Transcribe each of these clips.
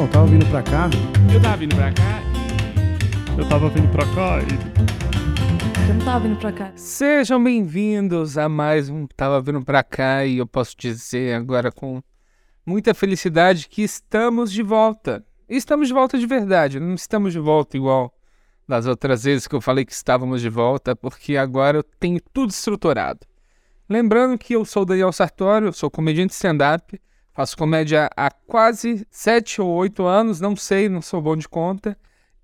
Não, tava vindo pra cá. Eu tava vindo pra cá. Eu tava vindo pra cá e. Eu não tava vindo pra cá. Sejam bem-vindos a mais um Tava Vindo Pra Cá e eu posso dizer agora com muita felicidade que estamos de volta. Estamos de volta de verdade, não estamos de volta igual das outras vezes que eu falei que estávamos de volta, porque agora eu tenho tudo estruturado. Lembrando que eu sou Daniel Sartório, eu sou comediante stand-up, faço comédia há quase sete ou oito anos, não sei, não sou bom de conta.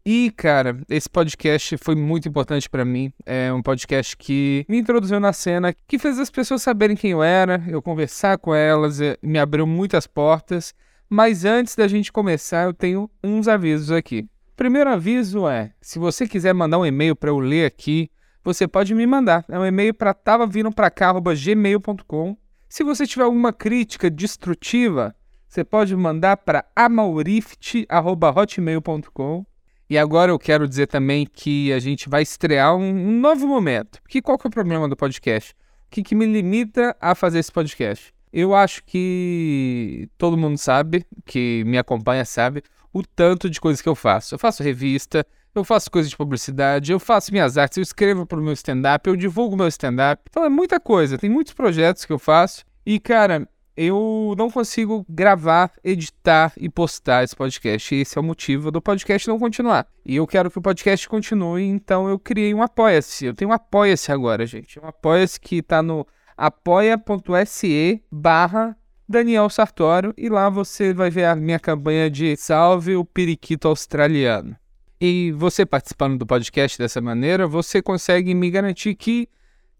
E, cara, esse podcast foi muito importante para mim. É um podcast que me introduziu na cena, que fez as pessoas saberem quem eu era, eu conversar com elas, eh, me abriu muitas portas. Mas antes da gente começar, eu tenho uns avisos aqui. Primeiro aviso é: se você quiser mandar um e-mail para eu ler aqui, você pode me mandar. É um e-mail para tavavindopracá.gmail.com. Se você tiver alguma crítica destrutiva, você pode mandar para amaurift.hotmail.com. E agora eu quero dizer também que a gente vai estrear um, novo momento. Que qual que é o problema do podcast? O que, que me limita a fazer esse podcast? Eu acho que todo mundo sabe, que me acompanha sabe, o tanto de coisas que eu faço. Eu faço revista, eu faço coisas de publicidade, eu faço minhas artes, eu escrevo para o meu stand-up, eu divulgo meu stand-up. Então é muita coisa, tem muitos projetos que eu faço. E, cara, eu não consigo gravar, editar e postar esse podcast. E esse é o motivo do podcast não continuar. E eu quero que o podcast continue, então eu criei um Apoia-se. Eu tenho um Apoia-se agora, gente. Um Apoia-se que está no apoia.se barra Daniel Sartório e lá você vai ver a minha campanha de Salve o Periquito Australiano. E você participando do podcast dessa maneira, você consegue me garantir que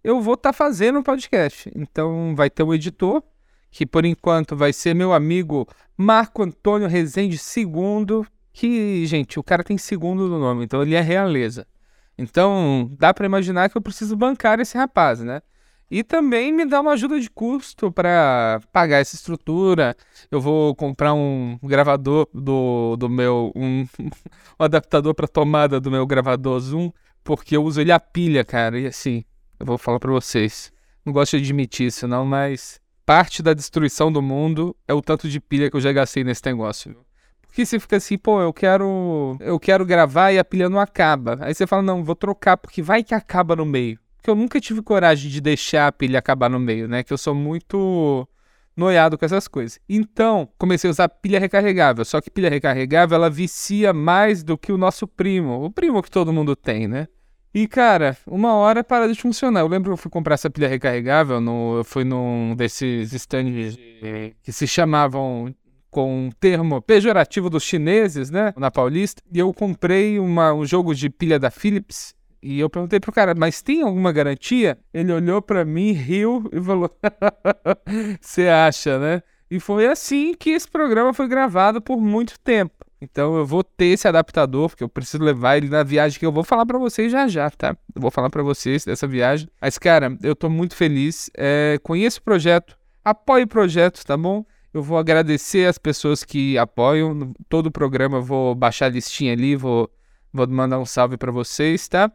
eu vou estar tá fazendo um podcast. Então vai ter um editor, que por enquanto vai ser meu amigo Marco Antônio Rezende II, que, gente, o cara tem segundo no nome, então ele é realeza. Então, dá para imaginar que eu preciso bancar esse rapaz, né? E também me dá uma ajuda de custo para pagar essa estrutura. Eu vou comprar um gravador do, do meu. Um, um adaptador para tomada do meu gravador Zoom, porque eu uso ele a pilha, cara. E assim, eu vou falar para vocês. Não gosto de admitir isso, não, mas parte da destruição do mundo é o tanto de pilha que eu já gastei nesse negócio. Porque você fica assim, pô, eu quero, eu quero gravar e a pilha não acaba. Aí você fala, não, vou trocar porque vai que acaba no meio. Porque eu nunca tive coragem de deixar a pilha acabar no meio, né? Que eu sou muito noiado com essas coisas. Então, comecei a usar pilha recarregável. Só que pilha recarregável, ela vicia mais do que o nosso primo. O primo que todo mundo tem, né? E, cara, uma hora para de funcionar. Eu lembro que eu fui comprar essa pilha recarregável, no, eu fui num desses stands que se chamavam com um termo pejorativo dos chineses, né, na Paulista, e eu comprei uma, um jogo de pilha da Philips, e eu perguntei pro cara, mas tem alguma garantia? Ele olhou para mim, riu e falou: Você acha, né? E foi assim que esse programa foi gravado por muito tempo. Então eu vou ter esse adaptador, porque eu preciso levar ele na viagem que eu vou falar para vocês já já, tá? Eu vou falar para vocês dessa viagem. Mas, cara, eu tô muito feliz. É, conheço o projeto, apoie o projeto, tá bom? Eu vou agradecer as pessoas que apoiam. Todo o programa eu vou baixar a listinha ali, vou, vou mandar um salve para vocês, tá?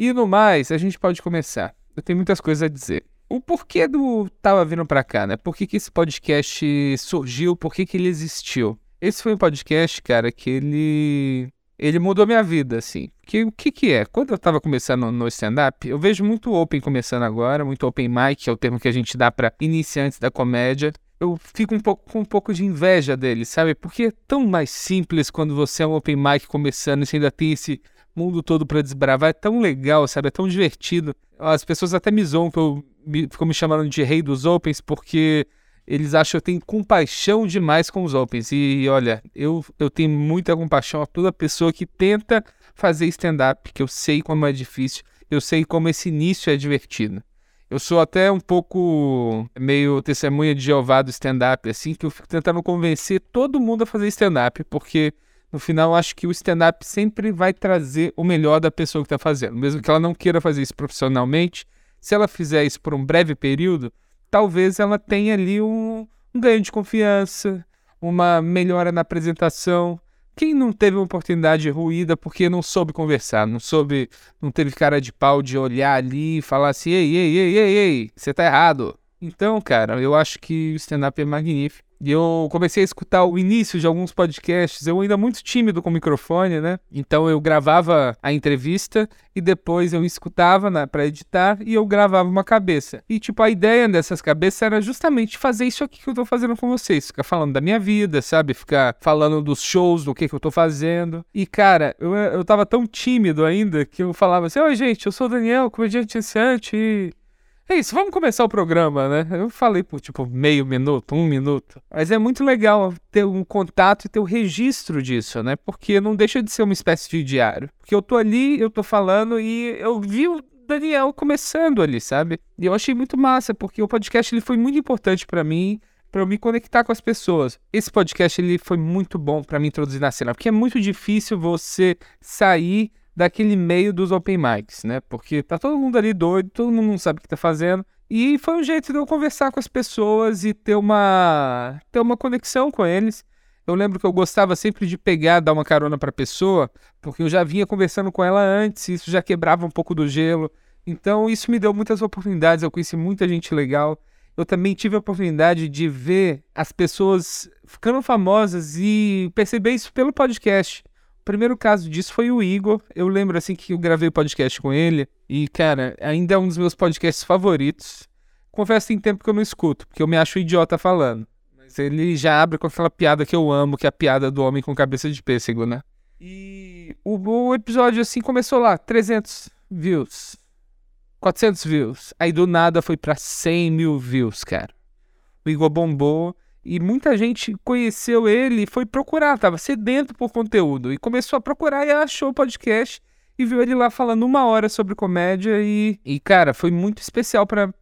E no mais, a gente pode começar. Eu tenho muitas coisas a dizer. O porquê do Tava Vindo Pra Cá, né? Por que, que esse podcast surgiu? Por que, que ele existiu? Esse foi um podcast, cara, que ele ele mudou minha vida, assim. Que, o que que é? Quando eu tava começando no stand-up, eu vejo muito open começando agora, muito open mic, que é o termo que a gente dá para iniciantes da comédia. Eu fico um pouco com um pouco de inveja dele, sabe? Porque é tão mais simples quando você é um open mic começando e você ainda tem esse mundo todo para desbravar. É tão legal, sabe? É tão divertido. As pessoas até me zoam que eu me, ficam me chamando de rei dos opens porque eles acham que eu tenho compaixão demais com os opens. E olha, eu, eu tenho muita compaixão a toda pessoa que tenta fazer stand-up, que eu sei como é difícil, eu sei como esse início é divertido. Eu sou até um pouco meio testemunha de Jeová do stand-up, assim, que eu fico tentando convencer todo mundo a fazer stand-up, porque no final, acho que o stand-up sempre vai trazer o melhor da pessoa que está fazendo. Mesmo que ela não queira fazer isso profissionalmente, se ela fizer isso por um breve período, talvez ela tenha ali um, um ganho de confiança, uma melhora na apresentação. Quem não teve uma oportunidade ruída porque não soube conversar, não soube, não teve cara de pau de olhar ali e falar assim: ei, ei, ei, ei, ei, você tá errado. Então, cara, eu acho que o stand-up é magnífico. E eu comecei a escutar o início de alguns podcasts, eu ainda muito tímido com o microfone, né? Então eu gravava a entrevista e depois eu escutava né, para editar e eu gravava uma cabeça. E tipo, a ideia dessas cabeças era justamente fazer isso aqui que eu tô fazendo com vocês, ficar falando da minha vida, sabe? Ficar falando dos shows, do que que eu tô fazendo. E cara, eu, eu tava tão tímido ainda que eu falava assim: Oi, gente, eu sou o Daniel, comediante iniciante e é isso, vamos começar o programa, né? Eu falei por tipo meio minuto, um minuto. Mas é muito legal ter um contato e ter o um registro disso, né? Porque não deixa de ser uma espécie de diário. Porque eu tô ali, eu tô falando e eu vi o Daniel começando ali, sabe? E eu achei muito massa, porque o podcast ele foi muito importante para mim para eu me conectar com as pessoas. Esse podcast ele foi muito bom para me introduzir na cena, porque é muito difícil você sair daquele meio dos open mics, né? Porque tá todo mundo ali doido, todo mundo não sabe o que tá fazendo. E foi um jeito de eu conversar com as pessoas e ter uma ter uma conexão com eles. Eu lembro que eu gostava sempre de pegar, dar uma carona para a pessoa, porque eu já vinha conversando com ela antes, isso já quebrava um pouco do gelo. Então isso me deu muitas oportunidades, eu conheci muita gente legal. Eu também tive a oportunidade de ver as pessoas ficando famosas e perceber isso pelo podcast. O primeiro caso disso foi o Igor. Eu lembro assim que eu gravei o podcast com ele. E, cara, ainda é um dos meus podcasts favoritos. Confesso que tem tempo que eu não escuto, porque eu me acho idiota falando. Mas ele já abre com aquela piada que eu amo, que é a piada do homem com cabeça de pêssego, né? E o, o episódio assim começou lá, 300 views, 400 views. Aí do nada foi para 100 mil views, cara. O Igor bombou. E muita gente conheceu ele e foi procurar, tava sedento por conteúdo. E começou a procurar e achou o podcast e viu ele lá falando uma hora sobre comédia. E, e cara, foi muito especial para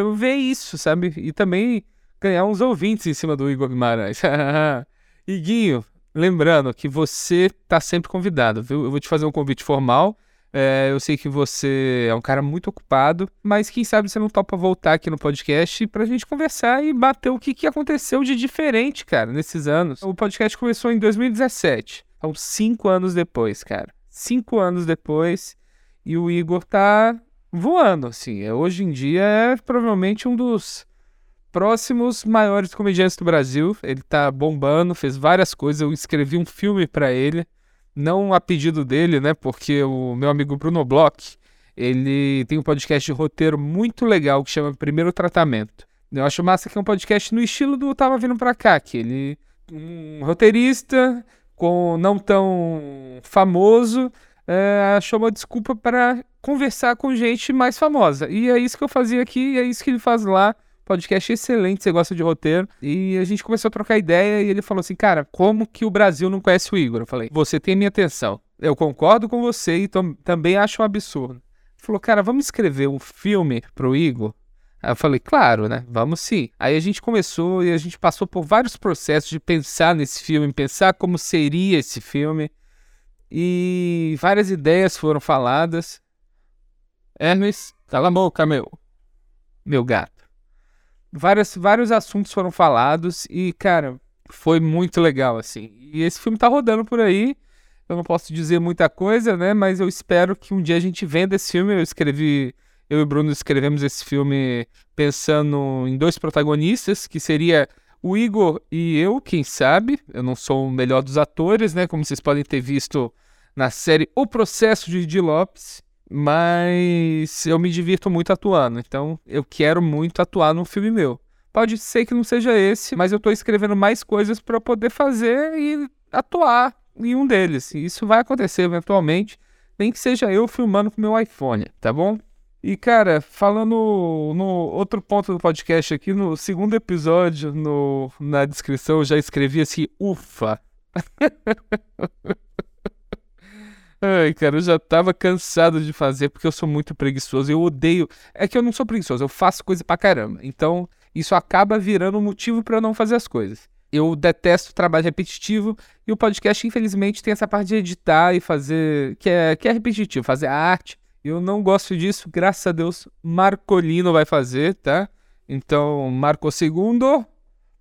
eu ver isso, sabe? E também ganhar uns ouvintes em cima do Igor Guimarães. Iguinho, lembrando que você tá sempre convidado, viu? Eu vou te fazer um convite formal. É, eu sei que você é um cara muito ocupado, mas quem sabe você não topa voltar aqui no podcast pra gente conversar e bater o que, que aconteceu de diferente, cara, nesses anos. O podcast começou em 2017, então cinco anos depois, cara. Cinco anos depois, e o Igor tá voando, assim. É, hoje em dia é provavelmente um dos próximos maiores comediantes do Brasil. Ele tá bombando, fez várias coisas. Eu escrevi um filme para ele não a pedido dele, né? Porque o meu amigo Bruno Bloch, ele tem um podcast de roteiro muito legal que chama Primeiro Tratamento. Eu acho massa que é um podcast no estilo do Tava Vindo Pra Cá, que ele um roteirista com não tão famoso é, achou uma desculpa para conversar com gente mais famosa. E é isso que eu fazia aqui, e é isso que ele faz lá podcast excelente, você gosta de roteiro. E a gente começou a trocar ideia e ele falou assim: Cara, como que o Brasil não conhece o Igor? Eu falei: Você tem minha atenção. Eu concordo com você e também acho um absurdo. Ele falou: Cara, vamos escrever um filme pro Igor? Aí eu falei, claro, né? Vamos sim. Aí a gente começou e a gente passou por vários processos de pensar nesse filme, pensar como seria esse filme. E várias ideias foram faladas. Hermes, cala a boca, meu. Meu gato várias, vários assuntos foram falados e, cara, foi muito legal, assim. E esse filme tá rodando por aí. Eu não posso dizer muita coisa, né? Mas eu espero que um dia a gente venda esse filme. Eu escrevi, eu e o Bruno escrevemos esse filme pensando em dois protagonistas, que seria o Igor e eu, quem sabe. Eu não sou o melhor dos atores, né? Como vocês podem ter visto na série O Processo de Di Lopes mas eu me divirto muito atuando, então eu quero muito atuar num filme meu. Pode ser que não seja esse, mas eu tô escrevendo mais coisas para poder fazer e atuar em um deles. Isso vai acontecer eventualmente, nem que seja eu filmando com meu iPhone, tá bom? E cara, falando no outro ponto do podcast aqui, no segundo episódio, no, na descrição eu já escrevi assim, ufa. Ai, cara, eu já tava cansado de fazer porque eu sou muito preguiçoso. Eu odeio. É que eu não sou preguiçoso, eu faço coisa pra caramba. Então, isso acaba virando um motivo para eu não fazer as coisas. Eu detesto trabalho repetitivo e o podcast, infelizmente, tem essa parte de editar e fazer. que é, que é repetitivo, fazer arte. Eu não gosto disso, graças a Deus, Marcolino vai fazer, tá? Então, Marco segundo,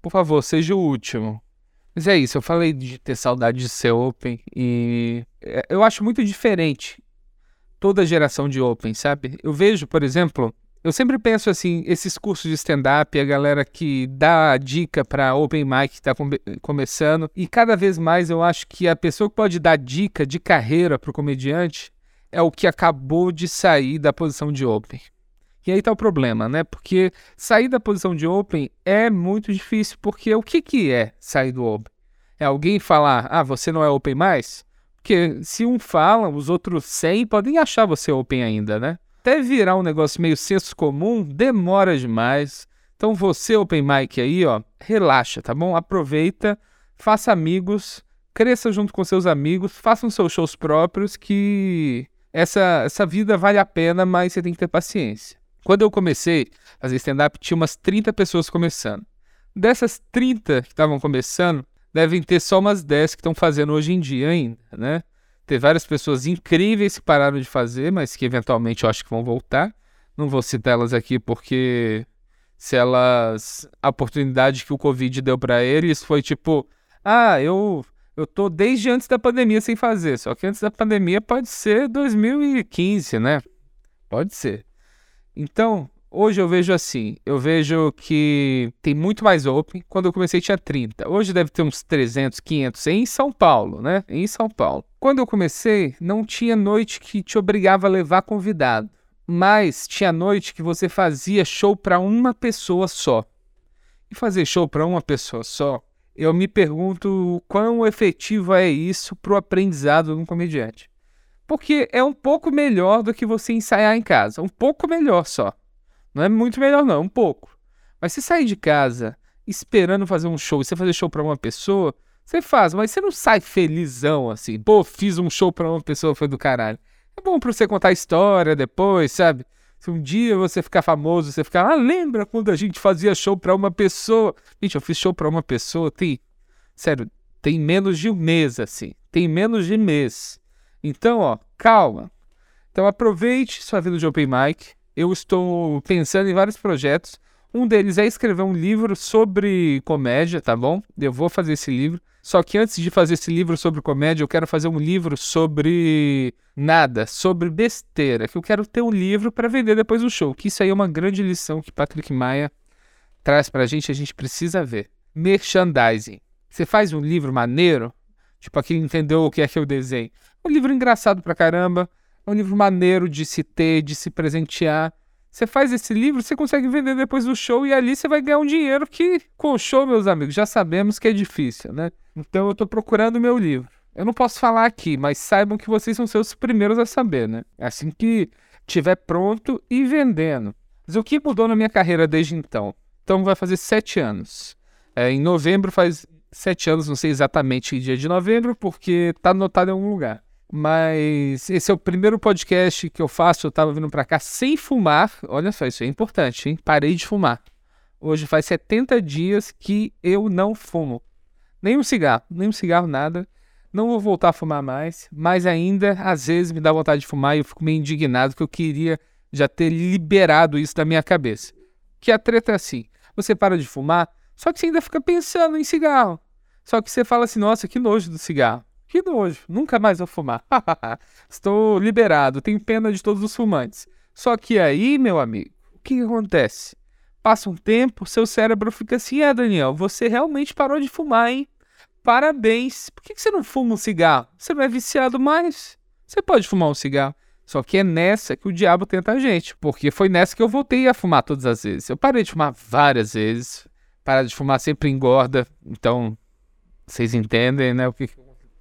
por favor, seja o último. Mas é isso, eu falei de ter saudade de ser open e é, eu acho muito diferente toda geração de open, sabe? Eu vejo, por exemplo, Eu sempre penso assim, esses cursos de stand-up, a galera que dá dica para open mic que come começando, e cada vez mais eu acho que a pessoa que pode dar dica de carreira para o comediante é o que acabou de sair da posição de open. E aí tá o problema, né? Porque sair da posição de open é muito difícil, porque o que, que é sair do open? É alguém falar, ah, você não é open mais? Porque se um fala, os outros 100 podem achar você open ainda, né? até virar um negócio meio senso comum, demora demais. Então você, Open Mic aí, ó, relaxa, tá bom? Aproveita, faça amigos, cresça junto com seus amigos, façam seus shows próprios, que essa, essa vida vale a pena, mas você tem que ter paciência. Quando eu comecei a fazer stand-up, tinha umas 30 pessoas começando. Dessas 30 que estavam começando, devem ter só umas 10 que estão fazendo hoje em dia ainda, né? Ter várias pessoas incríveis que pararam de fazer, mas que eventualmente eu acho que vão voltar. Não vou citar elas aqui porque se elas a oportunidade que o Covid deu para eles foi tipo, ah, eu eu tô desde antes da pandemia sem fazer, só que antes da pandemia pode ser 2015, né? Pode ser. Então, Hoje eu vejo assim, eu vejo que tem muito mais open. Quando eu comecei tinha 30. Hoje deve ter uns 300, 500 em São Paulo, né? Em São Paulo. Quando eu comecei, não tinha noite que te obrigava a levar convidado, mas tinha noite que você fazia show para uma pessoa só. E fazer show para uma pessoa só, eu me pergunto quão efetivo é isso para o aprendizado de um comediante. Porque é um pouco melhor do que você ensaiar em casa, um pouco melhor só. Não é muito melhor, não, um pouco. Mas se sair de casa esperando fazer um show e você fazer show para uma pessoa, você faz, mas você não sai felizão assim. Pô, fiz um show para uma pessoa, foi do caralho. É bom pra você contar a história depois, sabe? Se um dia você ficar famoso, você ficar, ah, lembra quando a gente fazia show para uma pessoa? Gente, eu fiz show para uma pessoa, tem. Sério, tem menos de um mês, assim. Tem menos de mês. Então, ó, calma. Então aproveite sua vida de open mic eu estou pensando em vários projetos. Um deles é escrever um livro sobre comédia, tá bom? Eu vou fazer esse livro. Só que antes de fazer esse livro sobre comédia, eu quero fazer um livro sobre nada, sobre besteira. Que eu quero ter um livro para vender depois do show. Que isso aí é uma grande lição que Patrick Maia traz pra gente, a gente precisa ver. Merchandising. Você faz um livro maneiro, tipo aquele entendeu o que é que eu desenho. Um livro engraçado pra caramba é um livro maneiro de se ter, de se presentear. Você faz esse livro, você consegue vender depois do show e ali você vai ganhar um dinheiro que, com o show, meus amigos, já sabemos que é difícil, né? Então eu estou procurando o meu livro. Eu não posso falar aqui, mas saibam que vocês são seus primeiros a saber, né? Assim que tiver pronto e vendendo. Mas o que mudou na minha carreira desde então? Então vai fazer sete anos. É, em novembro faz sete anos, não sei exatamente que dia de novembro, porque tá anotado em algum lugar. Mas esse é o primeiro podcast que eu faço. Eu tava vindo para cá sem fumar. Olha só, isso é importante, hein? Parei de fumar. Hoje faz 70 dias que eu não fumo. Nem um cigarro, nem um cigarro, nada. Não vou voltar a fumar mais, mas ainda às vezes me dá vontade de fumar e eu fico meio indignado que eu queria já ter liberado isso da minha cabeça. Que a treta é assim: você para de fumar, só que você ainda fica pensando em cigarro. Só que você fala assim: nossa, que nojo do cigarro. Que nojo, nunca mais vou fumar. Estou liberado, tenho pena de todos os fumantes. Só que aí, meu amigo, o que, acontece? Passa um tempo, seu cérebro fica assim: é, Daniel, você realmente parou de fumar, hein? Parabéns. Por que, que você não fuma um cigarro? Você não é viciado mais? Você pode fumar um cigarro. Só que é nessa que o diabo tenta a gente, porque foi nessa que eu voltei a fumar todas as vezes. Eu parei de fumar várias vezes. Parar de fumar sempre engorda, então vocês entendem, né? O que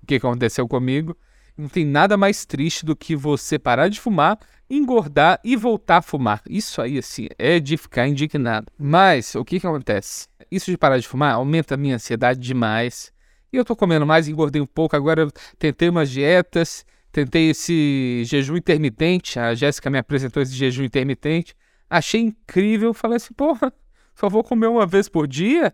o que aconteceu comigo. Não tem nada mais triste do que você parar de fumar, engordar e voltar a fumar. Isso aí, assim, é de ficar indignado. Mas o que, que acontece? Isso de parar de fumar aumenta a minha ansiedade demais. E eu tô comendo mais, engordei um pouco. Agora eu tentei umas dietas, tentei esse jejum intermitente. A Jéssica me apresentou esse jejum intermitente. Achei incrível. Falei assim, porra, só vou comer uma vez por dia?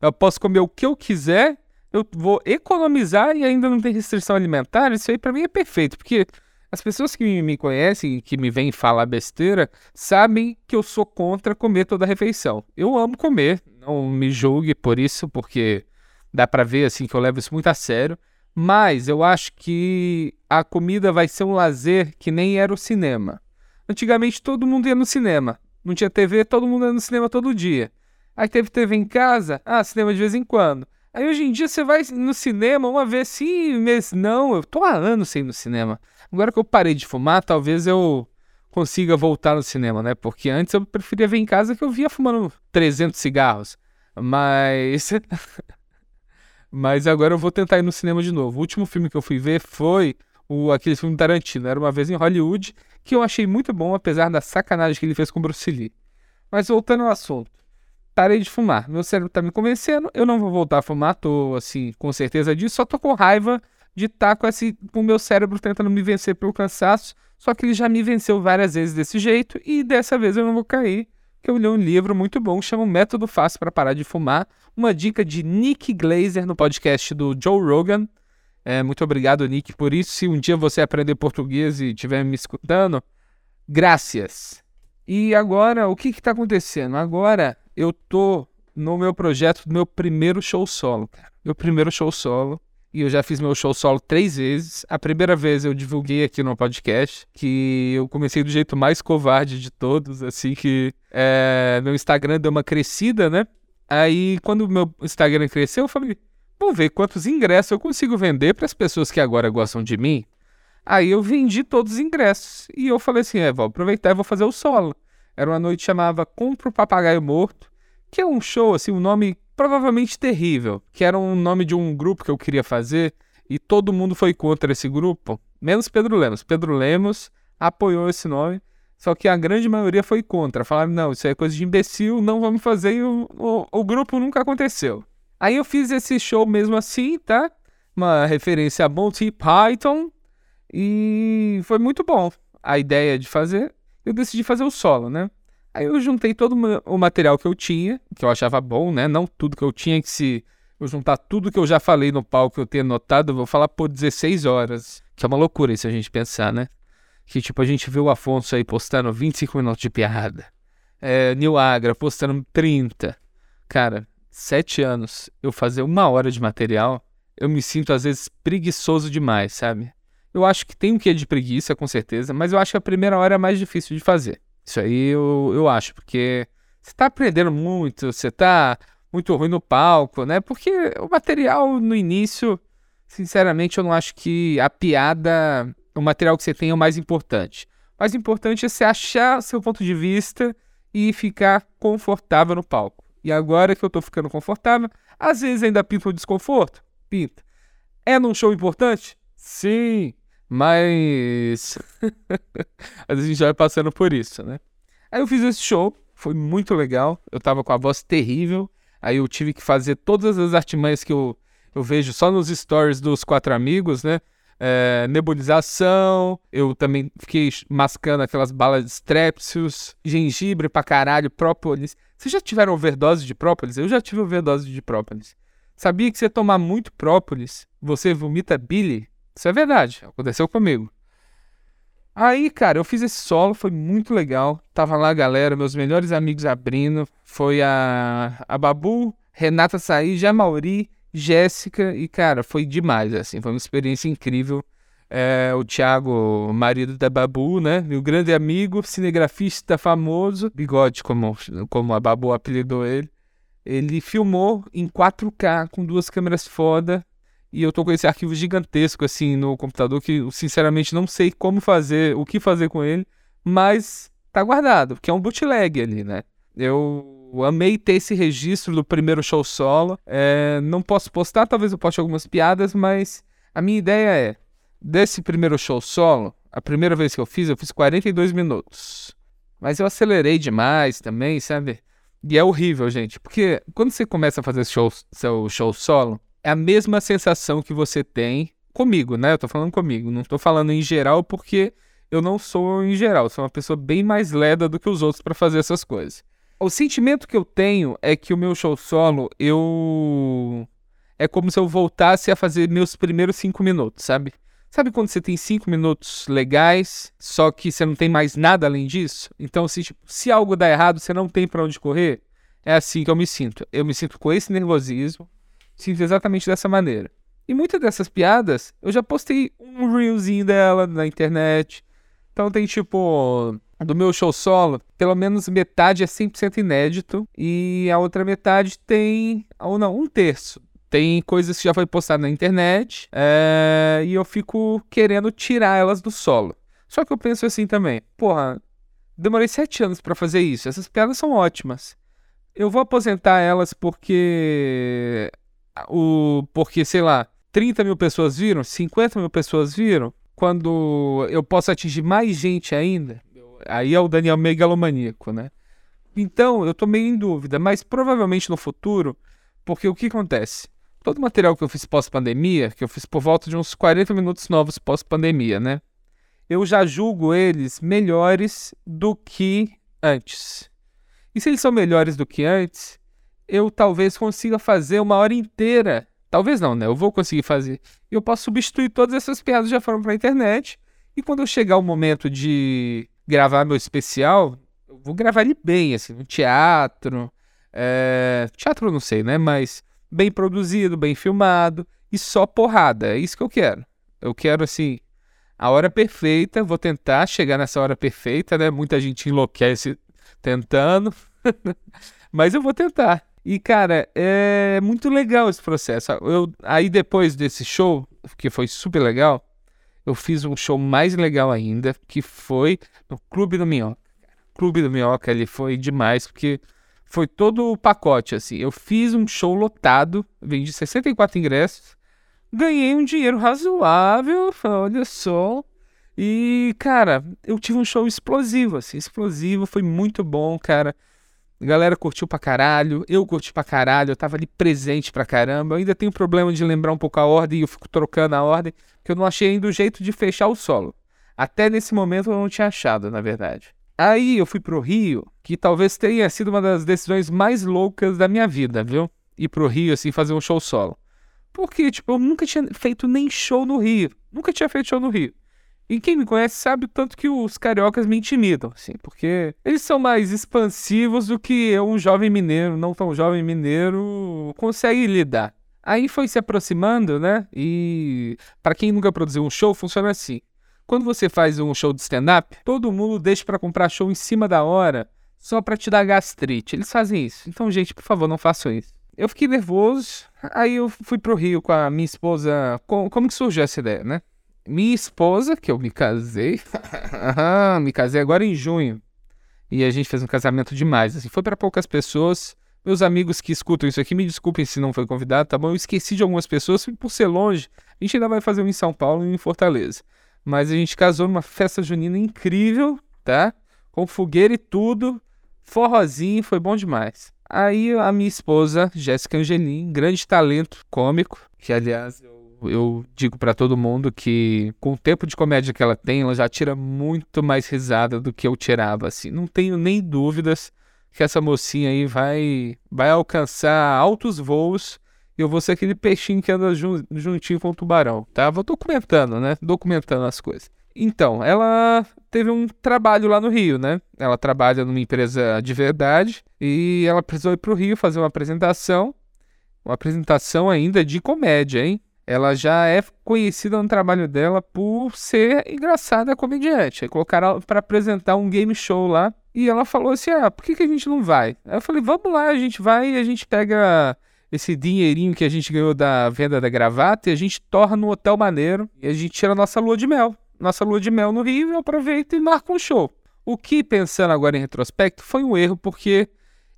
Eu posso comer o que eu quiser eu vou economizar e ainda não tem restrição alimentar, isso aí para mim é perfeito, porque as pessoas que me conhecem, que me vêm falar besteira, sabem que eu sou contra comer toda a refeição. Eu amo comer, não me julgue por isso, porque dá para ver assim que eu levo isso muito a sério, mas eu acho que a comida vai ser um lazer que nem era o cinema. Antigamente todo mundo ia no cinema. Não tinha TV, todo mundo ia no cinema todo dia. Aí teve TV em casa, ah, cinema de vez em quando. Aí hoje em dia você vai no cinema uma vez sim, mês não. Eu tô há anos sem ir no cinema. Agora que eu parei de fumar, talvez eu consiga voltar no cinema, né? Porque antes eu preferia ver em casa que eu via fumando 300 cigarros. Mas. Mas agora eu vou tentar ir no cinema de novo. O último filme que eu fui ver foi o, aquele filme Tarantino. Era uma vez em Hollywood, que eu achei muito bom, apesar da sacanagem que ele fez com Bruce Lee. Mas voltando ao assunto. Parei de fumar. Meu cérebro tá me convencendo. Eu não vou voltar a fumar, tô assim, com certeza disso. Só tô com raiva de estar tá com, esse, com o meu cérebro tentando me vencer pelo cansaço. Só que ele já me venceu várias vezes desse jeito. E dessa vez eu não vou cair que eu li um livro muito bom, chama Método Fácil para Parar de Fumar, uma dica de Nick Glazer no podcast do Joe Rogan. É, muito obrigado, Nick, por isso. Se um dia você aprender português e estiver me escutando, graças. E agora, o que está acontecendo? Agora eu tô no meu projeto do meu primeiro show solo, cara. Meu primeiro show solo e eu já fiz meu show solo três vezes. A primeira vez eu divulguei aqui no podcast, que eu comecei do jeito mais covarde de todos, assim que é, meu Instagram deu uma crescida, né? Aí quando meu Instagram cresceu, eu falei, vamos ver quantos ingressos eu consigo vender para as pessoas que agora gostam de mim. Aí eu vendi todos os ingressos e eu falei assim, é, vou aproveitar e vou fazer o solo. Era uma noite chamava Compro o Papagaio Morto, que é um show, assim, um nome provavelmente terrível, que era um nome de um grupo que eu queria fazer e todo mundo foi contra esse grupo, menos Pedro Lemos. Pedro Lemos apoiou esse nome, só que a grande maioria foi contra. Falaram, não, isso é coisa de imbecil, não vamos fazer e o, o, o grupo nunca aconteceu. Aí eu fiz esse show mesmo assim, tá? Uma referência a Monty Python e foi muito bom a ideia de fazer. Eu decidi fazer o solo, né? Aí eu juntei todo o material que eu tinha, que eu achava bom, né? Não tudo que eu tinha, que se eu juntar tudo que eu já falei no palco eu tenho anotado, eu vou falar por 16 horas. Que é uma loucura isso a gente pensar, né? Que tipo, a gente viu o Afonso aí postando 25 minutos de piada. É, Nil Agra postando 30. Cara, sete anos, eu fazer uma hora de material, eu me sinto às vezes preguiçoso demais, sabe? Eu acho que tem um quê de preguiça, com certeza, mas eu acho que a primeira hora é mais difícil de fazer. Isso aí eu, eu acho, porque você tá aprendendo muito, você tá muito ruim no palco, né? Porque o material no início, sinceramente, eu não acho que a piada, o material que você tem é o mais importante. O mais importante é você achar seu ponto de vista e ficar confortável no palco. E agora que eu tô ficando confortável, às vezes ainda pinta um desconforto? Pinta. É num show importante? Sim. Mas. a gente já vai passando por isso, né? Aí eu fiz esse show, foi muito legal. Eu tava com a voz terrível. Aí eu tive que fazer todas as artimanhas que eu, eu vejo só nos stories dos quatro amigos, né? É, nebulização, eu também fiquei mascando aquelas balas de strepsius, gengibre pra caralho, própolis. Vocês já tiveram overdose de própolis? Eu já tive overdose de própolis. Sabia que se tomar muito própolis, você vomita bile? Isso é verdade, aconteceu comigo. Aí, cara, eu fiz esse solo, foi muito legal. Tava lá a galera, meus melhores amigos abrindo. Foi a, a Babu, Renata Saí, Jamauri, Jéssica. E, cara, foi demais, assim. Foi uma experiência incrível. É, o Thiago, marido da Babu, né? Meu grande amigo, cinegrafista famoso, Bigode, como, como a Babu apelidou ele. Ele filmou em 4K com duas câmeras foda e eu tô com esse arquivo gigantesco assim no computador que eu sinceramente não sei como fazer, o que fazer com ele, mas tá guardado, porque é um bootleg ali, né? Eu amei ter esse registro do primeiro show solo. É, não posso postar, talvez eu poste algumas piadas, mas a minha ideia é desse primeiro show solo, a primeira vez que eu fiz, eu fiz 42 minutos. Mas eu acelerei demais também, sabe? E é horrível, gente, porque quando você começa a fazer show, seu show solo, é a mesma sensação que você tem comigo, né? Eu tô falando comigo, não tô falando em geral porque eu não sou em geral, sou uma pessoa bem mais leda do que os outros para fazer essas coisas. O sentimento que eu tenho é que o meu show solo, eu. É como se eu voltasse a fazer meus primeiros cinco minutos, sabe? Sabe quando você tem cinco minutos legais, só que você não tem mais nada além disso? Então, assim, tipo, se algo dá errado, você não tem para onde correr. É assim que eu me sinto. Eu me sinto com esse nervosismo, sinto exatamente dessa maneira. E muitas dessas piadas, eu já postei um reelzinho dela na internet. Então tem tipo do meu show solo, pelo menos metade é 100% inédito e a outra metade tem, ou não, um terço. Tem coisas que já foi postado na internet é, e eu fico querendo tirar elas do solo. Só que eu penso assim também, porra, demorei sete anos para fazer isso. Essas piadas são ótimas. Eu vou aposentar elas porque o porque sei lá 30 mil pessoas viram, 50 mil pessoas viram. Quando eu posso atingir mais gente ainda, aí é o Daniel megalomaníaco, né? Então, eu tô meio em dúvida, mas provavelmente no futuro, porque o que acontece? Todo material que eu fiz pós-pandemia, que eu fiz por volta de uns 40 minutos novos pós-pandemia, né? Eu já julgo eles melhores do que antes. E se eles são melhores do que antes, eu talvez consiga fazer uma hora inteira. Talvez não, né? Eu vou conseguir fazer. Eu posso substituir todas essas piadas que já foram para a internet. E quando eu chegar o momento de gravar meu especial, eu vou gravar ele bem, assim, no teatro. É... Teatro eu não sei, né? Mas bem produzido, bem filmado e só porrada. É isso que eu quero. Eu quero, assim, a hora perfeita. Vou tentar chegar nessa hora perfeita, né? Muita gente enlouquece tentando, mas eu vou tentar. E, cara, é muito legal esse processo. Eu, aí, depois desse show, que foi super legal, eu fiz um show mais legal ainda, que foi no Clube do Minhoca. Clube do Minhoca, ele foi demais, porque foi todo o pacote, assim. Eu fiz um show lotado, vendi 64 ingressos, ganhei um dinheiro razoável, olha só. E, cara, eu tive um show explosivo, assim, explosivo, foi muito bom, cara. A galera curtiu pra caralho, eu curti pra caralho, eu tava ali presente pra caramba. Eu ainda tenho problema de lembrar um pouco a ordem e eu fico trocando a ordem, que eu não achei ainda o jeito de fechar o solo. Até nesse momento eu não tinha achado, na verdade. Aí eu fui pro Rio, que talvez tenha sido uma das decisões mais loucas da minha vida, viu? Ir pro Rio, assim, fazer um show solo. Porque, tipo, eu nunca tinha feito nem show no Rio. Nunca tinha feito show no Rio. E quem me conhece sabe o tanto que os cariocas me intimidam, assim, porque eles são mais expansivos do que eu, um jovem mineiro, não tão jovem mineiro, consegue lidar. Aí foi se aproximando, né? E para quem nunca produziu um show, funciona assim. Quando você faz um show de stand-up, todo mundo deixa para comprar show em cima da hora, só para te dar gastrite. Eles fazem isso. Então, gente, por favor, não façam isso. Eu fiquei nervoso, aí eu fui pro Rio com a minha esposa. Como que surgiu essa ideia, né? Minha esposa, que eu me casei, me casei agora em junho. E a gente fez um casamento demais, assim, foi para poucas pessoas. Meus amigos que escutam isso aqui, me desculpem se não foi convidado, tá bom? Eu esqueci de algumas pessoas, por ser longe. A gente ainda vai fazer um em São Paulo e em Fortaleza. Mas a gente casou numa festa junina incrível, tá? Com fogueira e tudo, forrozinho, foi bom demais. Aí a minha esposa, Jéssica Angelim, grande talento cômico, que aliás eu eu digo para todo mundo que com o tempo de comédia que ela tem, ela já tira muito mais risada do que eu tirava, assim. Não tenho nem dúvidas que essa mocinha aí vai vai alcançar altos voos e eu vou ser aquele peixinho que anda juntinho com o tubarão, tá? Vou documentando, né? Documentando as coisas. Então, ela teve um trabalho lá no Rio, né? Ela trabalha numa empresa de verdade e ela precisou ir pro Rio fazer uma apresentação. Uma apresentação ainda de comédia, hein? Ela já é conhecida no trabalho dela por ser engraçada comediante. Aí colocaram para apresentar um game show lá e ela falou assim: ah, por que, que a gente não vai? Aí eu falei: vamos lá, a gente vai e a gente pega esse dinheirinho que a gente ganhou da venda da gravata e a gente torna no Hotel Maneiro e a gente tira a nossa lua de mel. Nossa lua de mel no Rio, eu aproveito e marco um show. O que, pensando agora em retrospecto, foi um erro, porque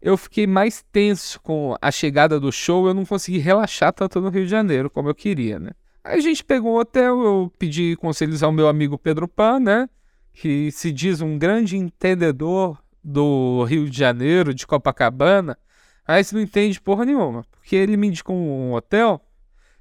eu fiquei mais tenso com a chegada do show, eu não consegui relaxar tanto no Rio de Janeiro como eu queria, né? Aí a gente pegou um hotel, eu pedi conselhos ao meu amigo Pedro Pan, né? Que se diz um grande entendedor do Rio de Janeiro, de Copacabana. Aí você não entende porra nenhuma, porque ele me indicou um hotel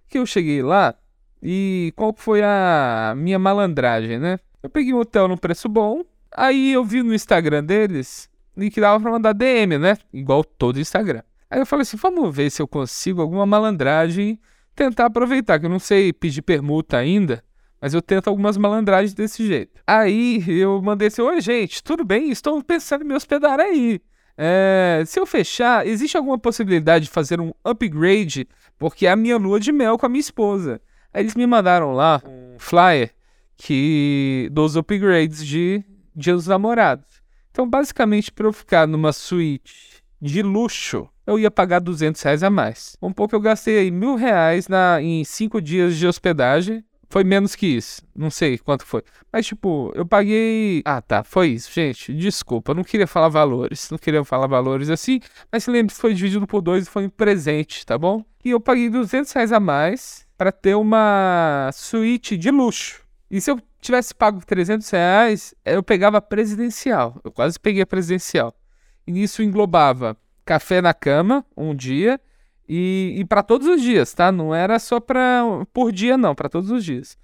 que eu cheguei lá e qual foi a minha malandragem, né? Eu peguei um hotel no preço bom, aí eu vi no Instagram deles e que dava pra mandar DM, né? Igual todo Instagram. Aí eu falei assim: vamos ver se eu consigo alguma malandragem tentar aproveitar, que eu não sei pedir permuta ainda, mas eu tento algumas malandragens desse jeito. Aí eu mandei assim: oi, gente, tudo bem? Estou pensando em me hospedar aí. É, se eu fechar, existe alguma possibilidade de fazer um upgrade? Porque é a minha lua de mel com a minha esposa. Aí eles me mandaram lá um flyer que dos upgrades de Dia dos Namorados. Então, basicamente, para eu ficar numa suíte de luxo, eu ia pagar 200 reais a mais. Um pouco eu gastei aí mil reais na, em cinco dias de hospedagem. Foi menos que isso. Não sei quanto foi. Mas, tipo, eu paguei. Ah, tá. Foi isso, gente. Desculpa. Eu não queria falar valores. Não queria falar valores assim. Mas se lembre que foi dividido por dois e foi um presente, tá bom? E eu paguei 200 reais a mais para ter uma suíte de luxo. E se eu tivesse pago 300 reais, eu pegava presidencial. Eu quase peguei a presidencial. E nisso englobava café na cama, um dia, e, e para todos os dias, tá? Não era só para por dia, não, para todos os dias.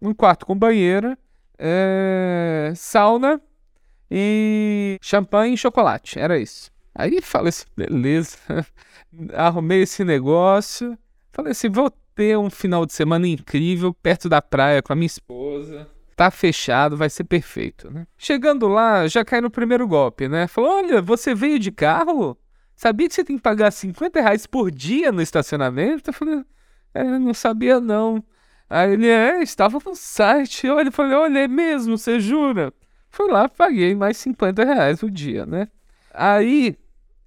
Um quarto com banheira, é, sauna e champanhe e chocolate. Era isso. Aí falei assim, beleza. Arrumei esse negócio. Falei assim, vou ter um final de semana incrível perto da praia com a minha esposa. Tá fechado, vai ser perfeito, né? Chegando lá, já cai no primeiro golpe, né? Falou: olha, você veio de carro? Sabia que você tem que pagar 50 reais por dia no estacionamento? Eu falei, é, não sabia não. Aí ele, é, estava no site. Eu ele falei, olha, é mesmo, você jura? Fui lá, paguei mais 50 reais o dia, né? Aí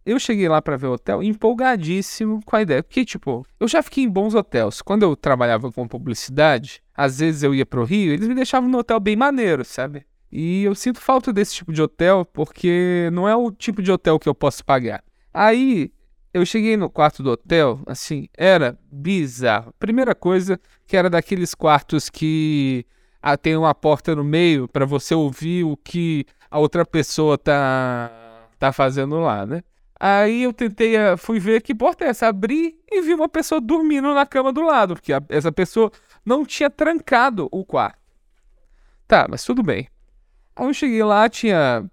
eu cheguei lá para ver o hotel empolgadíssimo com a ideia. Porque, tipo, eu já fiquei em bons hotéis. Quando eu trabalhava com publicidade, às vezes eu ia pro Rio, eles me deixavam no hotel bem maneiro, sabe? E eu sinto falta desse tipo de hotel porque não é o tipo de hotel que eu posso pagar. Aí eu cheguei no quarto do hotel, assim, era bizarro. Primeira coisa, que era daqueles quartos que ah, tem uma porta no meio para você ouvir o que a outra pessoa tá, tá fazendo lá, né? Aí eu tentei, ah, fui ver que porta é essa, abri e vi uma pessoa dormindo na cama do lado, porque a, essa pessoa não tinha trancado o quarto. Tá, mas tudo bem. Aí eu cheguei lá, tinha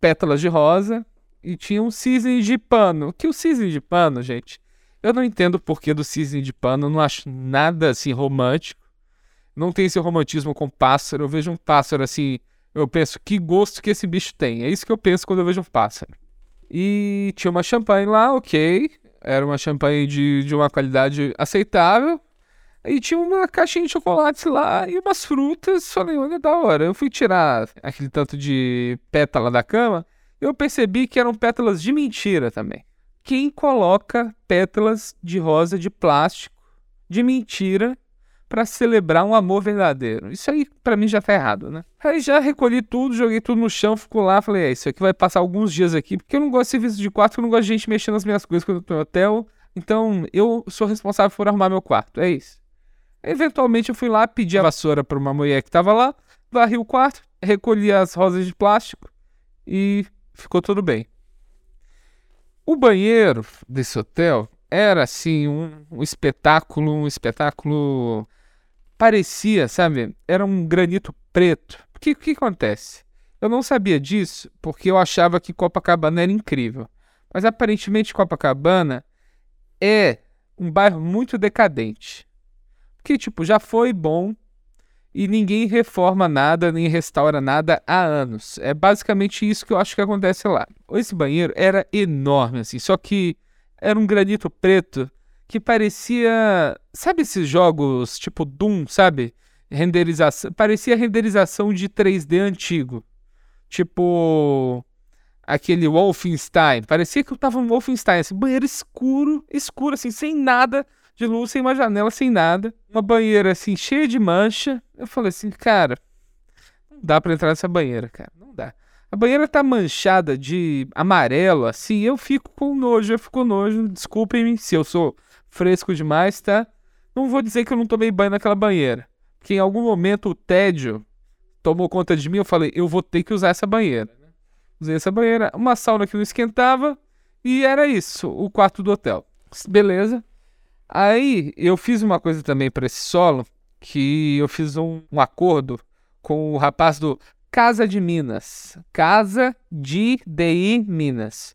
pétalas de rosa, e tinha um cisne de pano. Que o cisne de pano, gente, eu não entendo o porquê do cisne de pano, não acho nada assim romântico. Não tem esse romantismo com pássaro. Eu vejo um pássaro assim, eu penso, que gosto que esse bicho tem. É isso que eu penso quando eu vejo um pássaro. E tinha uma champanhe lá, ok. Era uma champanhe de, de uma qualidade aceitável. E tinha uma caixinha de chocolates lá e umas frutas. Falei, olha, da hora. Eu fui tirar aquele tanto de pétala da cama eu percebi que eram pétalas de mentira também. Quem coloca pétalas de rosa de plástico de mentira para celebrar um amor verdadeiro? Isso aí para mim já tá errado, né? Aí já recolhi tudo, joguei tudo no chão, ficou lá, falei, é, isso aqui vai passar alguns dias aqui, porque eu não gosto de serviço de quarto, eu não gosto de gente mexendo nas minhas coisas quando eu tô no hotel. Então, eu sou responsável por arrumar meu quarto, é isso. Eventualmente eu fui lá, pedi a vassoura para uma mulher que tava lá, varri o quarto, recolhi as rosas de plástico e ficou tudo bem. O banheiro desse hotel era assim um, um espetáculo, um espetáculo parecia, sabe? Era um granito preto. O que, que acontece? Eu não sabia disso porque eu achava que Copacabana era incrível. Mas aparentemente Copacabana é um bairro muito decadente. Que, tipo, já foi bom, e ninguém reforma nada nem restaura nada há anos. É basicamente isso que eu acho que acontece lá. Esse banheiro era enorme, assim, só que era um granito preto que parecia. Sabe esses jogos tipo Doom, sabe? Renderização. Parecia renderização de 3D antigo. Tipo. Aquele Wolfenstein. Parecia que eu tava no Wolfenstein, assim, banheiro escuro, escuro, assim, sem nada de luz, sem uma janela, sem nada. Uma banheira assim, cheia de mancha. Eu falei assim, cara, não dá para entrar nessa banheira, cara. Não dá. A banheira tá manchada de amarelo, assim, eu fico com nojo, eu fico com nojo. Desculpem-me se eu sou fresco demais, tá? Não vou dizer que eu não tomei banho naquela banheira. Que em algum momento o tédio tomou conta de mim, eu falei, eu vou ter que usar essa banheira. Usei essa banheira, uma sauna que não esquentava, e era isso, o quarto do hotel. Beleza. Aí eu fiz uma coisa também para esse solo, que eu fiz um, um, acordo com o rapaz do Casa de Minas. Casa de DI Minas.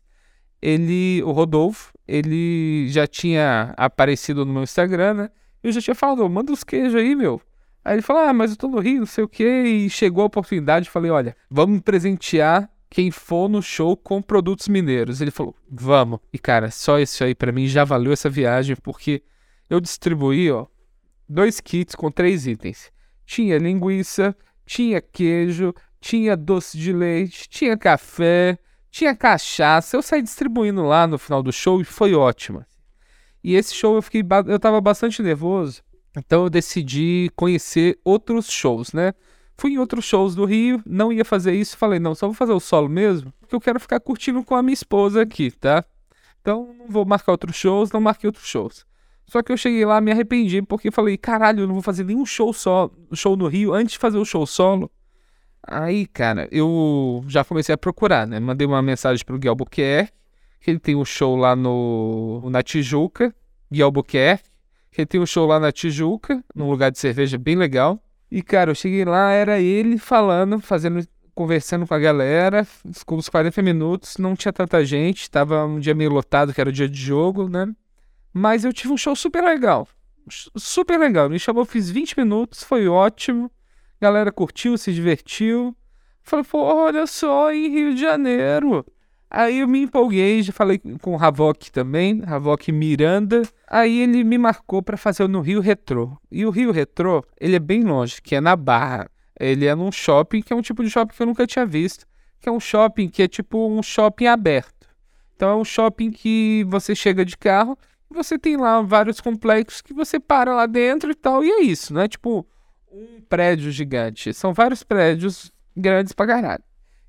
Ele, o Rodolfo, ele já tinha aparecido no meu Instagram, né? Eu já tinha falado, manda os queijos aí, meu. Aí ele falou, ah, mas eu tô no Rio, não sei o quê. E chegou a oportunidade, falei, olha, vamos presentear quem for no show com produtos mineiros. Ele falou, vamos. E cara, só isso aí para mim já valeu essa viagem, porque eu distribuí, ó, dois kits com três itens. Tinha linguiça, tinha queijo, tinha doce de leite, tinha café, tinha cachaça. Eu saí distribuindo lá no final do show e foi ótimo. E esse show eu fiquei, eu tava bastante nervoso, então eu decidi conhecer outros shows, né? Fui em outros shows do Rio, não ia fazer isso, falei, não, só vou fazer o solo mesmo, porque eu quero ficar curtindo com a minha esposa aqui, tá? Então não vou marcar outros shows, não marquei outros shows. Só que eu cheguei lá, me arrependi, porque falei, caralho, eu não vou fazer nenhum show só, show no Rio antes de fazer o show solo. Aí, cara, eu já comecei a procurar, né? Mandei uma mensagem pro Gui Albuquerque, que ele tem um show lá no na Tijuca, Gui Albuquerque, que ele tem um show lá na Tijuca, num lugar de cerveja bem legal. E, cara, eu cheguei lá, era ele falando, fazendo, conversando com a galera, ficou uns 40 minutos, não tinha tanta gente, tava um dia meio lotado, que era o dia de jogo, né? Mas eu tive um show super legal. Super legal. Me chamou, fiz 20 minutos, foi ótimo. Galera curtiu, se divertiu. Falei, pô, olha só, em Rio de Janeiro. Aí eu me empolguei, já falei com o Havok também, Havok Miranda. Aí ele me marcou para fazer no Rio Retrô. E o Rio Retrô, ele é bem longe, que é na Barra. Ele é num shopping, que é um tipo de shopping que eu nunca tinha visto. Que é um shopping que é tipo um shopping aberto. Então é um shopping que você chega de carro você tem lá vários complexos que você para lá dentro e tal. E é isso, não é tipo um prédio gigante. São vários prédios grandes pra caralho.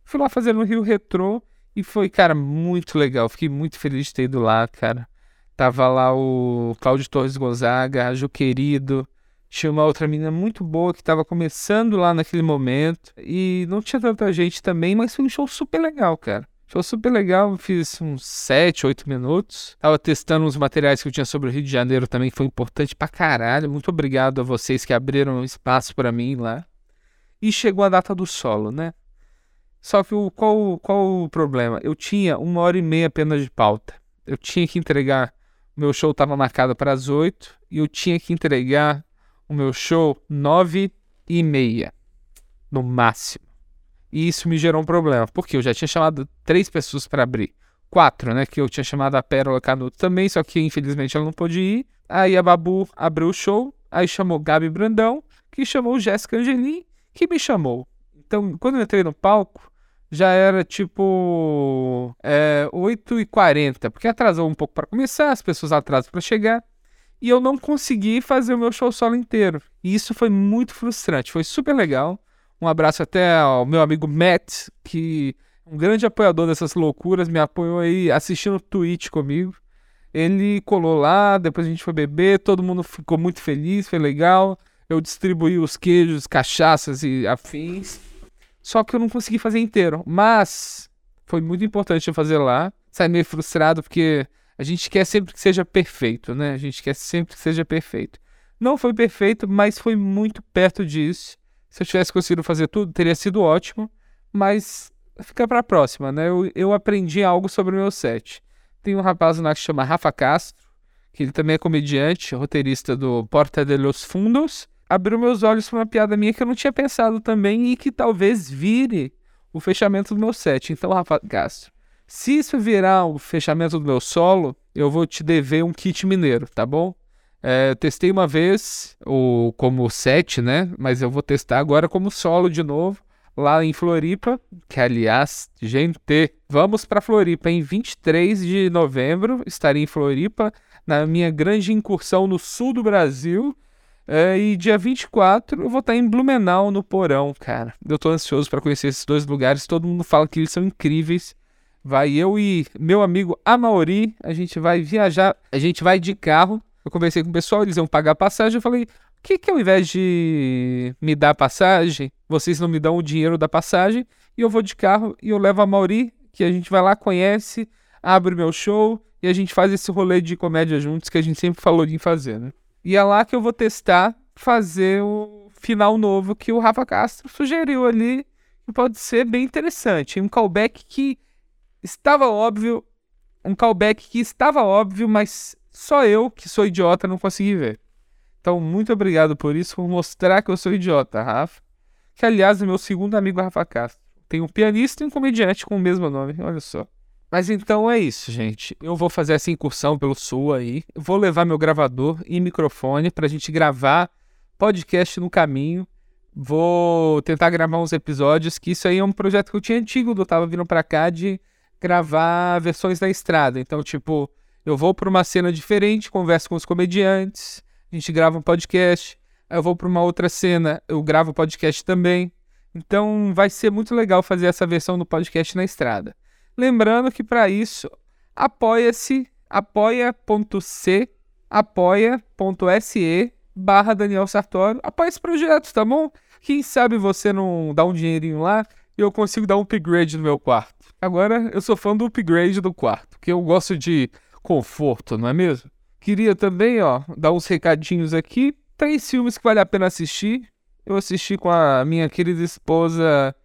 Fui lá fazer no Rio Retrô. E foi, cara, muito legal. Fiquei muito feliz de ter ido lá, cara. Tava lá o Cláudio Torres Gonzaga, a Ju Querido. Tinha uma outra menina muito boa que tava começando lá naquele momento. E não tinha tanta gente também, mas foi um show super legal, cara. Show super legal, fiz uns 7, 8 minutos. Tava testando uns materiais que eu tinha sobre o Rio de Janeiro também, foi importante pra caralho. Muito obrigado a vocês que abriram espaço para mim lá. E chegou a data do solo, né? Só que o, qual, qual o problema? Eu tinha uma hora e meia apenas de pauta. Eu tinha que entregar. O meu show estava marcado para as oito e eu tinha que entregar o meu show nove e meia, no máximo. E isso me gerou um problema, porque eu já tinha chamado três pessoas para abrir. Quatro, né? Que eu tinha chamado a Pérola Canuto também, só que infelizmente ela não pôde ir. Aí a Babu abriu o show, aí chamou Gabi Brandão, que chamou Jéssica Angelim, que me chamou. Então, quando eu entrei no palco, já era tipo é, 8h40, porque atrasou um pouco para começar, as pessoas atrasam para chegar, e eu não consegui fazer o meu show solo inteiro. E isso foi muito frustrante, foi super legal. Um abraço até ao meu amigo Matt, que é um grande apoiador dessas loucuras, me apoiou aí assistindo Twitch comigo. Ele colou lá, depois a gente foi beber, todo mundo ficou muito feliz, foi legal. Eu distribuí os queijos, cachaças e afins. Só que eu não consegui fazer inteiro. Mas foi muito importante eu fazer lá. Saí meio frustrado porque a gente quer sempre que seja perfeito, né? A gente quer sempre que seja perfeito. Não foi perfeito, mas foi muito perto disso. Se eu tivesse conseguido fazer tudo, teria sido ótimo. Mas fica para a próxima, né? Eu, eu aprendi algo sobre o meu set. Tem um rapaz lá que chama Rafa Castro, que ele também é comediante, roteirista do Porta de los Fundos abriu meus olhos para uma piada minha que eu não tinha pensado também e que talvez vire o fechamento do meu set. Então, Rafa Castro, se isso virar o fechamento do meu solo, eu vou te dever um kit mineiro, tá bom? É, testei uma vez o, como set, né? Mas eu vou testar agora como solo de novo, lá em Floripa. Que, aliás, gente, vamos para Floripa em 23 de novembro. Estarei em Floripa na minha grande incursão no sul do Brasil. É, e dia 24 eu vou estar em Blumenau, no Porão, cara. Eu tô ansioso para conhecer esses dois lugares. Todo mundo fala que eles são incríveis. Vai eu e meu amigo Amauri, a gente vai viajar, a gente vai de carro. Eu conversei com o pessoal, eles iam pagar a passagem. Eu falei, o que que ao invés de me dar passagem, vocês não me dão o dinheiro da passagem e eu vou de carro e eu levo a Mauri, que a gente vai lá, conhece, abre meu show e a gente faz esse rolê de comédia juntos que a gente sempre falou de fazer, né? E é lá que eu vou testar fazer o final novo que o Rafa Castro sugeriu ali. Que pode ser bem interessante. Um callback que estava óbvio. Um callback que estava óbvio, mas só eu, que sou idiota, não consegui ver. Então, muito obrigado por isso, por mostrar que eu sou idiota, Rafa. Que, aliás, é meu segundo amigo Rafa Castro. Tem um pianista e um comediante com o mesmo nome, olha só. Mas então é isso, gente. Eu vou fazer essa incursão pelo sul aí. Vou levar meu gravador e microfone para a gente gravar podcast no caminho. vou tentar gravar uns episódios, que isso aí é um projeto que eu tinha antigo, eu tava vindo pra cá de gravar versões da estrada. Então, tipo, eu vou pra uma cena diferente, converso com os comediantes, a gente grava um podcast, aí eu vou pra uma outra cena, eu gravo podcast também. Então, vai ser muito legal fazer essa versão do podcast na estrada. Lembrando que para isso, apoia-se, apoia.c, apoia.se barra Daniel Sartório. Apoia esse projeto, tá bom? Quem sabe você não dá um dinheirinho lá e eu consigo dar um upgrade no meu quarto. Agora eu sou fã do upgrade do quarto, que eu gosto de conforto, não é mesmo? Queria também, ó, dar uns recadinhos aqui. Três filmes que vale a pena assistir. Eu assisti com a minha querida esposa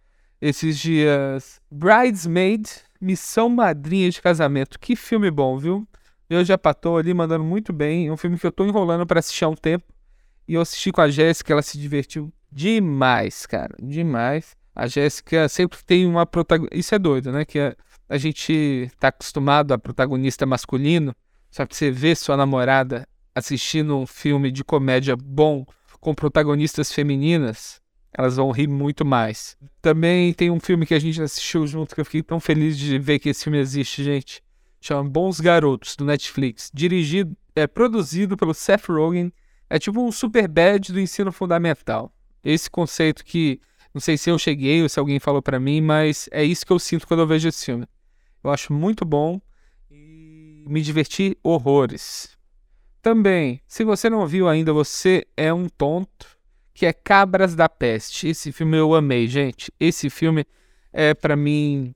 esses dias. Bridesmaid, Missão Madrinha de Casamento. Que filme bom, viu? Eu já patou ali mandando muito bem. É um filme que eu tô enrolando para assistir há um tempo. E eu assisti com a Jéssica, ela se divertiu demais, cara. Demais. A Jéssica sempre tem uma protagonista. Isso é doido, né? Que a, a gente tá acostumado a protagonista masculino. Só que você vê sua namorada assistindo um filme de comédia bom com protagonistas femininas, elas vão rir muito mais. Também tem um filme que a gente assistiu junto que eu fiquei tão feliz de ver que esse filme existe, gente. Chama Bons Garotos, do Netflix. Dirigido, é produzido pelo Seth Rogen é tipo um super bad do ensino fundamental. Esse conceito que não sei se eu cheguei ou se alguém falou para mim, mas é isso que eu sinto quando eu vejo esse filme. Eu acho muito bom e me diverti horrores. Também, se você não viu ainda, você é um tonto, que é Cabras da Peste. Esse filme eu amei, gente. Esse filme é para mim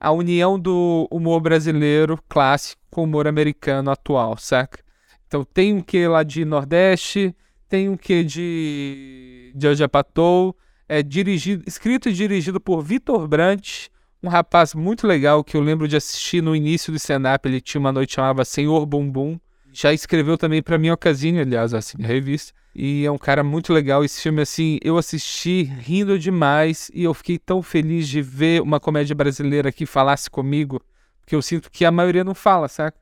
a união do humor brasileiro clássico com o humor americano atual, saca? Então tem um que lá de Nordeste, tem um que de Georgia Patou, é dirigido, escrito e dirigido por Vitor Brandt, um rapaz muito legal que eu lembro de assistir no início do stand-up, ele tinha uma noite chamada Senhor Bumbum. Já escreveu também para mim Ocasine, aliás, assim, revista. E é um cara muito legal. Esse filme, assim, eu assisti rindo demais e eu fiquei tão feliz de ver uma comédia brasileira que falasse comigo, porque eu sinto que a maioria não fala, saca?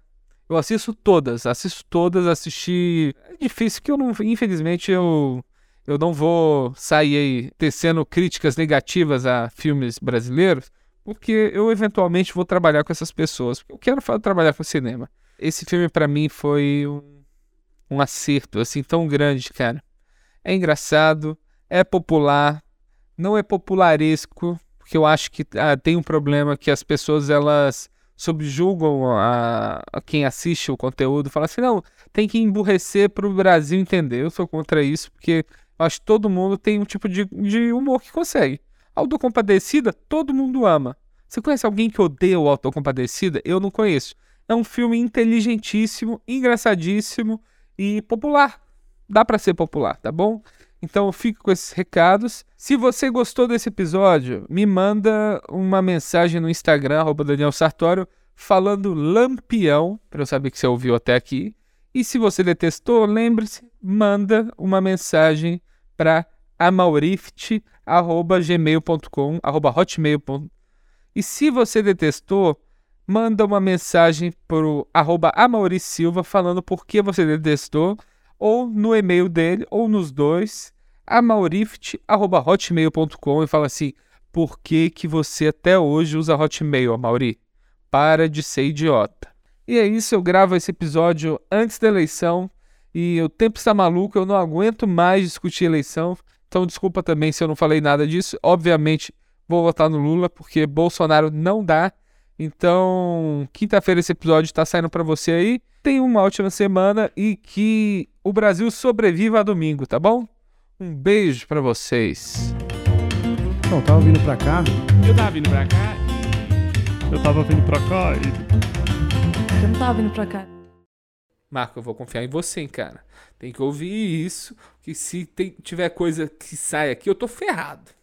Eu assisto todas, assisto todas, assisti. É difícil que eu não. Infelizmente, eu. Eu não vou sair aí tecendo críticas negativas a filmes brasileiros, porque eu eventualmente vou trabalhar com essas pessoas. Eu quero trabalhar com cinema. Esse filme para mim foi um, um acerto assim tão grande, cara. É engraçado, é popular, não é popularesco, porque eu acho que ah, tem um problema que as pessoas elas subjugam a, a, quem assiste o conteúdo, fala assim, não, tem que emburrecer para o Brasil entender. Eu sou contra isso, porque eu acho que todo mundo tem um tipo de, de humor que consegue. Autocompadecida, todo mundo ama. Você conhece alguém que odeia o Autocompadecida? Eu não conheço. É um filme inteligentíssimo, engraçadíssimo e popular. Dá para ser popular, tá bom? Então fico com esses recados. Se você gostou desse episódio, me manda uma mensagem no Instagram, Daniel Sartório, falando lampião, para eu saber que você ouviu até aqui. E se você detestou, lembre-se, manda uma mensagem para amaurift.gmail.com, hotmail.com. E se você detestou, manda uma mensagem para o arroba Silva falando por que você detestou ou no e-mail dele, ou nos dois, amaurift.hotmail.com e fala assim, por que, que você até hoje usa Hotmail, Amauri? Para de ser idiota. E é isso, eu gravo esse episódio antes da eleição e o tempo está maluco, eu não aguento mais discutir eleição. Então desculpa também se eu não falei nada disso. Obviamente vou votar no Lula porque Bolsonaro não dá. Então, quinta-feira esse episódio está saindo para você aí. Tenha uma ótima semana e que o Brasil sobreviva a domingo, tá bom? Um beijo para vocês. Não, tava vindo pra cá. Eu tava vindo pra cá. Eu tava vindo pra cá e. Eu não tava vindo pra cá. Marco, eu vou confiar em você, hein, cara. Tem que ouvir isso, que se tem, tiver coisa que sai aqui, eu tô ferrado.